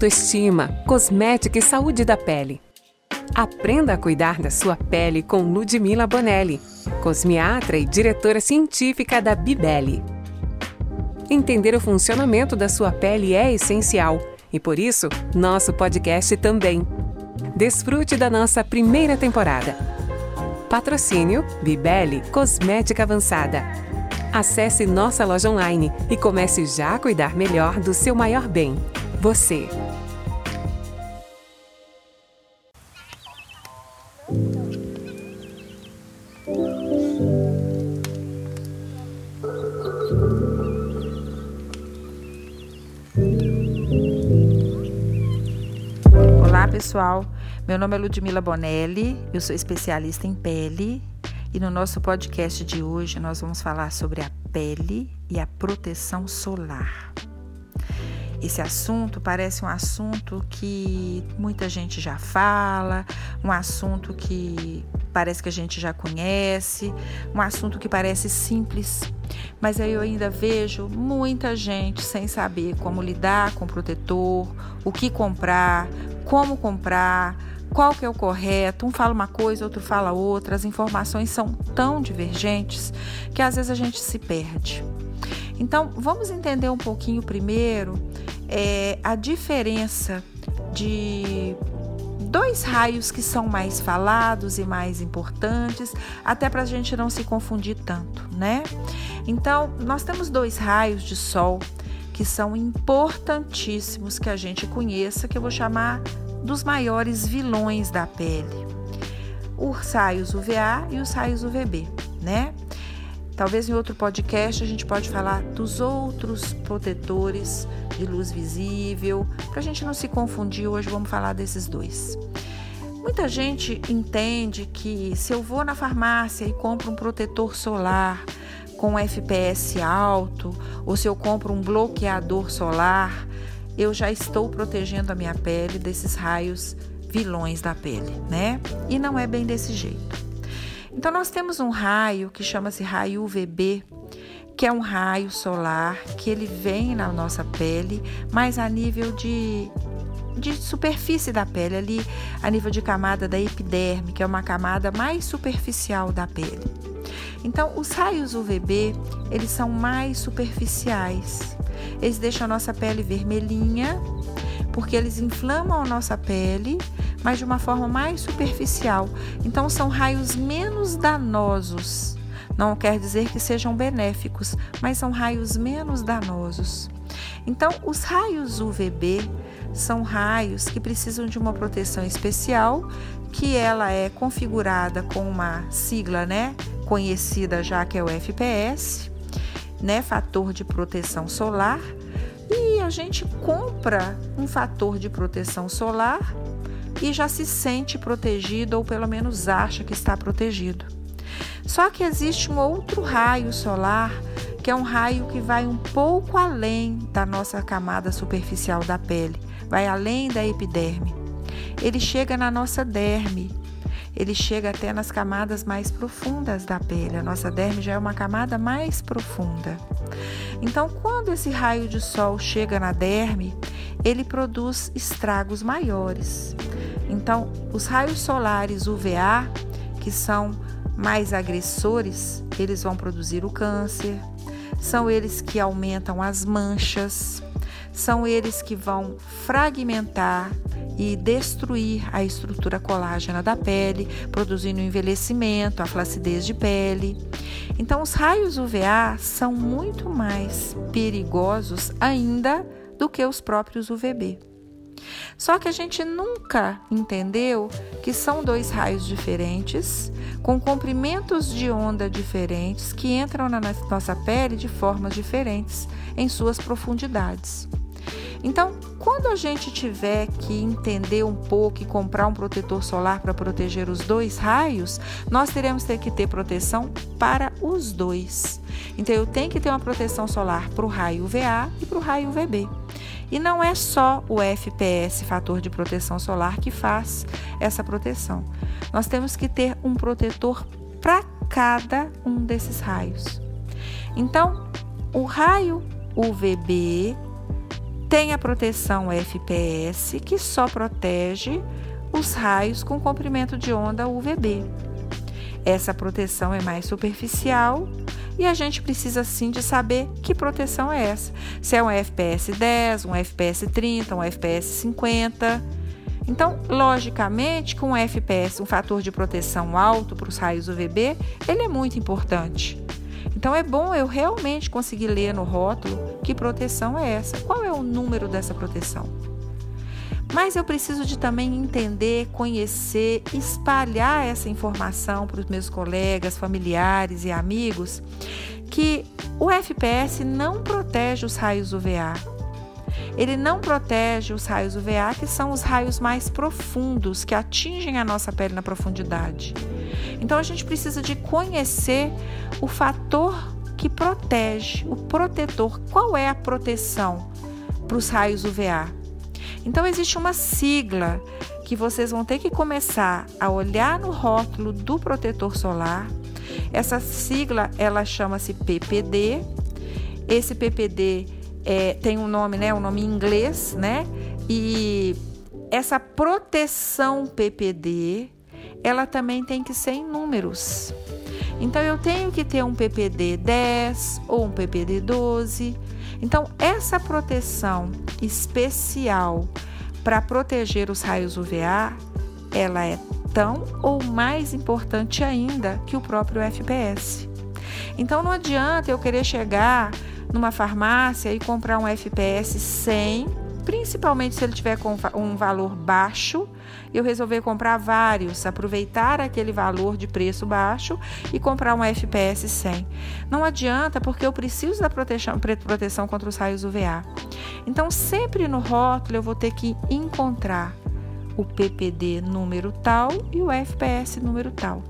autoestima, cosmética e saúde da pele. Aprenda a cuidar da sua pele com Ludmila Bonelli, cosmiatra e diretora científica da Bibele. Entender o funcionamento da sua pele é essencial e por isso, nosso podcast também. Desfrute da nossa primeira temporada. Patrocínio Bibele Cosmética Avançada. Acesse nossa loja online e comece já a cuidar melhor do seu maior bem, você. Olá pessoal, meu nome é Ludmila Bonelli, eu sou especialista em pele e no nosso podcast de hoje nós vamos falar sobre a pele e a proteção solar. Esse assunto parece um assunto que muita gente já fala, um assunto que parece que a gente já conhece, um assunto que parece simples, mas aí eu ainda vejo muita gente sem saber como lidar com o protetor, o que comprar, como comprar, qual que é o correto, um fala uma coisa, outro fala outra, as informações são tão divergentes que às vezes a gente se perde. Então, vamos entender um pouquinho primeiro é, a diferença de dois raios que são mais falados e mais importantes, até para a gente não se confundir tanto, né? Então, nós temos dois raios de sol que são importantíssimos que a gente conheça, que eu vou chamar dos maiores vilões da pele. Os raios UVA e os raios UVB, né? Talvez em outro podcast a gente pode falar dos outros protetores de luz visível. Para a gente não se confundir, hoje vamos falar desses dois. Muita gente entende que se eu vou na farmácia e compro um protetor solar com FPS alto, ou se eu compro um bloqueador solar, eu já estou protegendo a minha pele desses raios vilões da pele, né? E não é bem desse jeito. Então nós temos um raio que chama-se raio UVB, que é um raio solar que ele vem na nossa pele, mas a nível de de superfície da pele, ali a nível de camada da epiderme, que é uma camada mais superficial da pele. Então, os raios UVB, eles são mais superficiais. Eles deixam a nossa pele vermelhinha, porque eles inflamam a nossa pele, mas de uma forma mais superficial. Então, são raios menos danosos. Não quer dizer que sejam benéficos, mas são raios menos danosos. Então, os raios UVB são raios que precisam de uma proteção especial, que ela é configurada com uma sigla, né, conhecida já que é o FPS, né, fator de proteção solar, e a gente compra um fator de proteção solar e já se sente protegido ou pelo menos acha que está protegido. Só que existe um outro raio solar, que é um raio que vai um pouco além da nossa camada superficial da pele, vai além da epiderme. Ele chega na nossa derme, ele chega até nas camadas mais profundas da pele. A nossa derme já é uma camada mais profunda. Então, quando esse raio de sol chega na derme, ele produz estragos maiores. Então, os raios solares UVA, que são mais agressores, eles vão produzir o câncer, são eles que aumentam as manchas, são eles que vão fragmentar e destruir a estrutura colágena da pele, produzindo o envelhecimento, a flacidez de pele. Então, os raios UVA são muito mais perigosos ainda do que os próprios UVB. Só que a gente nunca entendeu que são dois raios diferentes, com comprimentos de onda diferentes, que entram na nossa pele de formas diferentes em suas profundidades. Então, quando a gente tiver que entender um pouco e comprar um protetor solar para proteger os dois raios, nós teremos que ter proteção para os dois. Então, eu tenho que ter uma proteção solar para o raio UVA e para o raio UVB. E não é só o FPS, fator de proteção solar, que faz essa proteção. Nós temos que ter um protetor para cada um desses raios. Então, o raio UVB Tem a proteção FPS, que só protege os raios com comprimento de onda UVB. Essa proteção é mais superficial e a gente precisa sim de saber que proteção é essa. Se é um FPS 10, um FPS 30, um FPS 50. Então, logicamente, com um FPS, um fator de proteção alto para os raios UVB, ele é muito importante. Então é bom eu realmente conseguir ler no rótulo que proteção é essa, qual é o número dessa proteção. Mas eu preciso de também entender, conhecer, espalhar essa informação para os meus colegas, familiares e amigos que o FPS não protege os raios UVA. Ele não protege os raios UVA, que são os raios mais profundos, que atingem a nossa pele na profundidade. Então a gente precisa de conhecer o fator que protege, o protetor. Qual é a proteção para os raios UVA? Então existe uma sigla que vocês vão ter que começar a olhar no rótulo do protetor solar. Essa sigla ela chama-se PPD. Esse PPD é, tem um nome, né, um nome em inglês, né? E essa proteção PPD, ela também tem que ser em números. Então eu tenho que ter um PPD 10 ou um PPD 12 então, essa proteção especial para proteger os raios UVA, ela é tão ou mais importante ainda que o próprio FPS. Então, não adianta eu querer chegar numa farmácia e comprar um FPS 100 principalmente se ele tiver com um valor baixo, eu resolver comprar vários, aproveitar aquele valor de preço baixo e comprar um FPS 100. Não adianta porque eu preciso da proteção, proteção contra os raios UVA. Então, sempre no rótulo eu vou ter que encontrar o PPD número tal e o FPS número tal.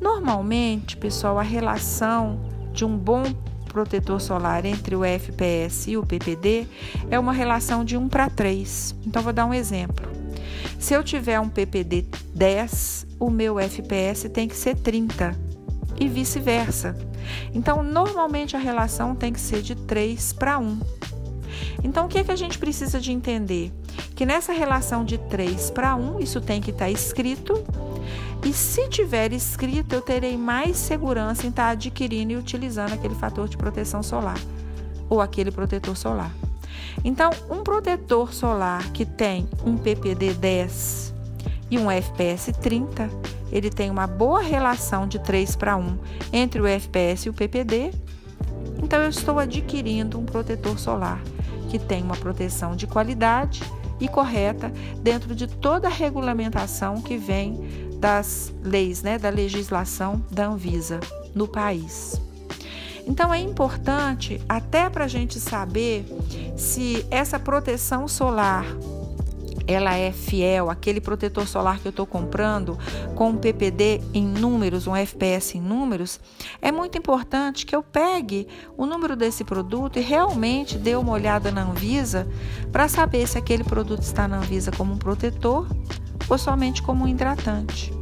Normalmente, pessoal, a relação de um bom protetor solar entre o FPS e o PPD é uma relação de 1 para 3. Então, vou dar um exemplo. Se eu tiver um PPD 10, o meu FPS tem que ser 30 e vice-versa. Então, normalmente a relação tem que ser de 3 para 1. Então, o que, é que a gente precisa de entender? Que nessa relação de 3 para 1, isso tem que estar tá escrito e se tiver escrito, eu terei mais segurança em estar adquirindo e utilizando aquele fator de proteção solar ou aquele protetor solar. Então, um protetor solar que tem um PPD 10 e um FPS 30, ele tem uma boa relação de 3 para 1 entre o FPS e o PPD. Então, eu estou adquirindo um protetor solar que tem uma proteção de qualidade e correta dentro de toda a regulamentação que vem das leis, né, da legislação da Anvisa no país. Então é importante até para a gente saber se essa proteção solar ela é fiel, aquele protetor solar que eu estou comprando com um PPD em números, um FPS em números, é muito importante que eu pegue o número desse produto e realmente dê uma olhada na Anvisa para saber se aquele produto está na Anvisa como um protetor ou somente como um hidratante.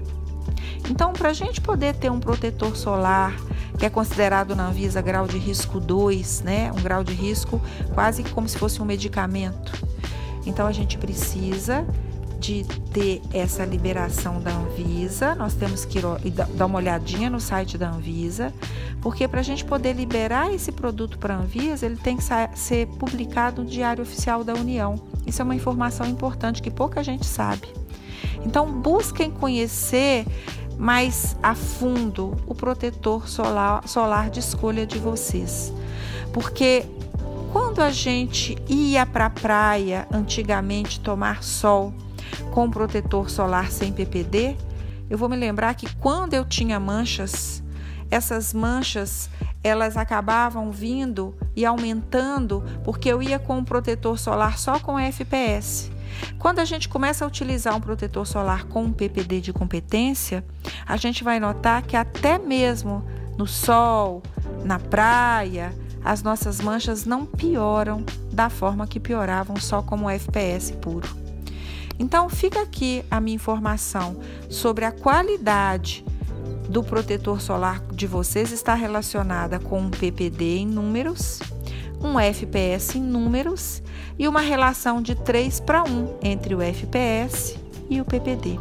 Então, para a gente poder ter um protetor solar, que é considerado na Anvisa grau de risco 2, né? Um grau de risco quase como se fosse um medicamento. Então, a gente precisa de ter essa liberação da Anvisa, nós temos que dar uma olhadinha no site da Anvisa, porque para a gente poder liberar esse produto para a Anvisa, ele tem que ser publicado no Diário Oficial da União. Isso é uma informação importante que pouca gente sabe. Então, busquem conhecer mais a fundo o protetor solar, solar de escolha de vocês. Porque quando a gente ia para a praia antigamente tomar sol com protetor solar sem PPD, eu vou me lembrar que quando eu tinha manchas, essas manchas elas acabavam vindo e aumentando porque eu ia com um protetor solar só com FPS. Quando a gente começa a utilizar um protetor solar com um PPD de competência, a gente vai notar que até mesmo no sol, na praia, as nossas manchas não pioram da forma que pioravam só como FPS puro. Então, fica aqui a minha informação sobre a qualidade do protetor solar de vocês está relacionada com o PPD em números um FPS em números e uma relação de 3 para 1 entre o FPS e o PPD.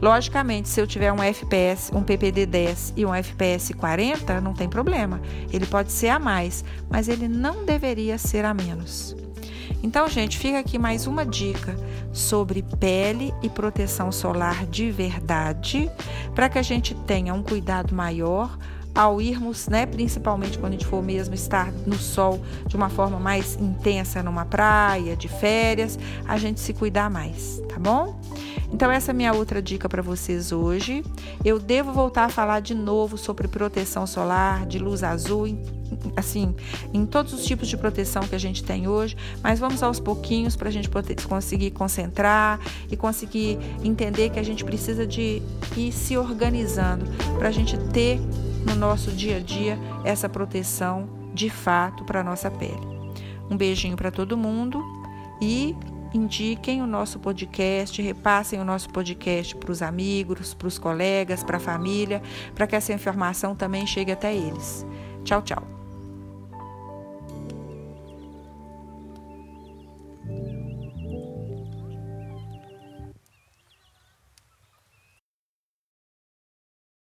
Logicamente, se eu tiver um FPS, um PPD 10 e um FPS 40, não tem problema. Ele pode ser a mais, mas ele não deveria ser a menos. Então, gente, fica aqui mais uma dica sobre pele e proteção solar de verdade, para que a gente tenha um cuidado maior ao irmos, né, principalmente quando a gente for mesmo estar no sol de uma forma mais intensa numa praia, de férias, a gente se cuidar mais, tá bom? Então essa é minha outra dica para vocês hoje. Eu devo voltar a falar de novo sobre proteção solar, de luz azul, assim, em todos os tipos de proteção que a gente tem hoje, mas vamos aos pouquinhos para a gente conseguir concentrar e conseguir entender que a gente precisa de ir se organizando para a gente ter no nosso dia a dia essa proteção de fato para nossa pele. Um beijinho para todo mundo e indiquem o nosso podcast, repassem o nosso podcast para os amigos, para os colegas, para a família, para que essa informação também chegue até eles. Tchau, tchau.